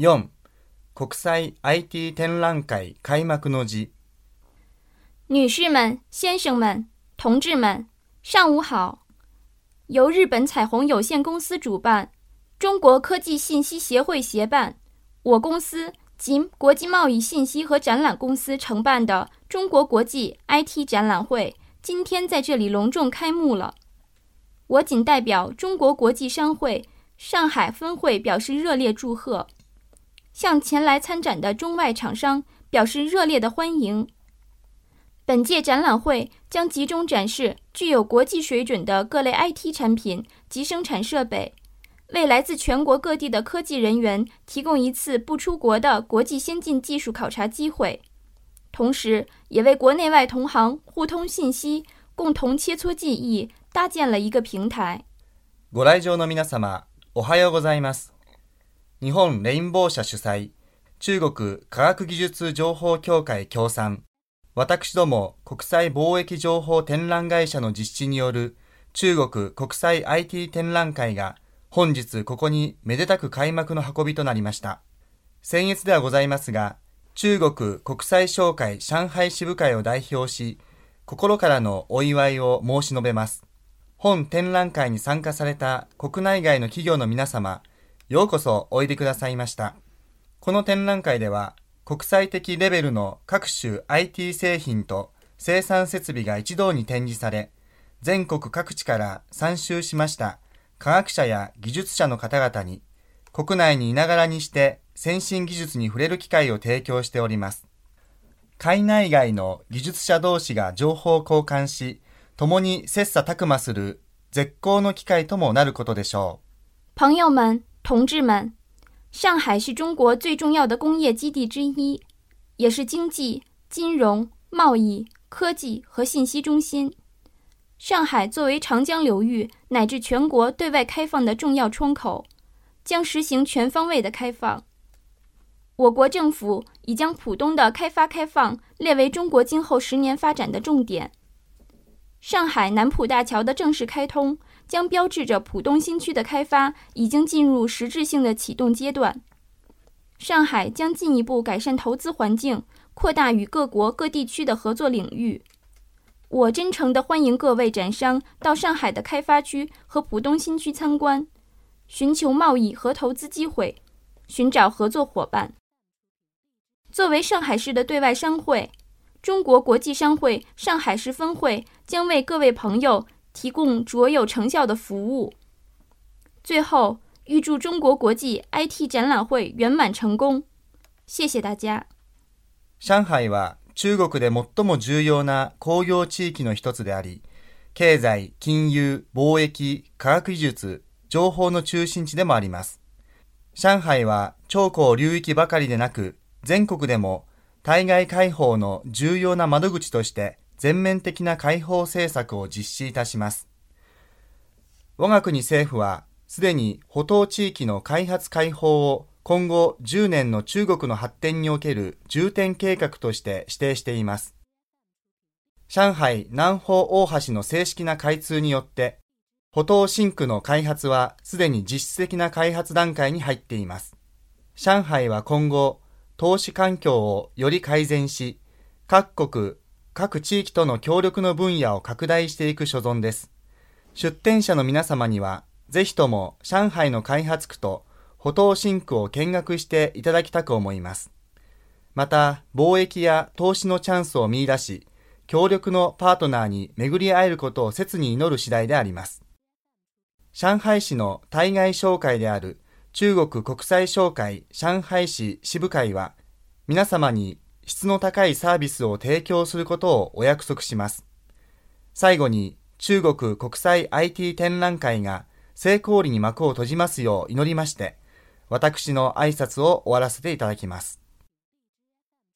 4. 国際 IT 展覧会開幕の字。女士们、先生们、同志们，上午好！由日本彩虹有限公司主办、中国科技信息协会协办、我公司及国际贸易信息和展览公司承办的中国国际 IT 展览会今天在这里隆重开幕了。我仅代表中国国际商会上海分会表示热烈祝贺。向前来参展的中外厂商表示热烈的欢迎。本届展览会将集中展示具有国际水准的各类 IT 产品及生产设备，为来自全国各地的科技人员提供一次不出国的国际先进技术考察机会，同时也为国内外同行互通信息、共同切磋技艺搭建了一个平台。ご来場の皆様、おはようございます。日本レインボー社主催、中国科学技術情報協会協賛、私ども国際貿易情報展覧会社の実施による中国国際 IT 展覧会が本日ここにめでたく開幕の運びとなりました。先月ではございますが、中国国際商会上海支部会を代表し、心からのお祝いを申し述べます。本展覧会に参加された国内外の企業の皆様、ようこそおいでくださいました。この展覧会では、国際的レベルの各種 IT 製品と生産設備が一堂に展示され、全国各地から参集しました科学者や技術者の方々に、国内にいながらにして先進技術に触れる機会を提供しております。海内外の技術者同士が情報交換し、共に切磋琢磨する絶好の機会ともなることでしょう。朋友们，同志们，上海是中国最重要的工业基地之一，也是经济、金融、贸易、科技和信息中心。上海作为长江流域乃至全国对外开放的重要窗口，将实行全方位的开放。我国政府已将浦东的开发开放列为中国今后十年发展的重点。上海南浦大桥的正式开通，将标志着浦东新区的开发已经进入实质性的启动阶段。上海将进一步改善投资环境，扩大与各国各地区的合作领域。我真诚地欢迎各位展商到上海的开发区和浦东新区参观，寻求贸易和投资机会，寻找合作伙伴。作为上海市的对外商会。中国国际商会上海市分会将为各位朋友提供卓有成效的服务。最后，预祝中国国际 IT 展览会圆满成功！谢谢大家。上海は中国で最も重要な工業地域の一つであり、経済、金融、貿易、科学技術、情報の中心地でもあります。上海は超高流域ばかりでなく、全国でも。対外開放の重要な窓口として全面的な開放政策を実施いたします。我が国政府は、すでに歩島地域の開発開放を今後10年の中国の発展における重点計画として指定しています。上海南方大橋の正式な開通によって、歩島ン区の開発はすでに実質的な開発段階に入っています。上海は今後、投資環境をより改善し、各国、各地域との協力の分野を拡大していく所存です。出展者の皆様には、ぜひとも上海の開発区と歩道新区を見学していただきたく思います。また、貿易や投資のチャンスを見出し、協力のパートナーに巡り会えることを切に祈る次第であります。上海市の対外紹介である中国国際商会上海市支部会は、皆様に質の高いサービスを提供することをお約束します。最後に、中国国際 IT 展覧会が成功裏に幕を閉じますよう祈りまして、私の挨拶を終わらせていただきます。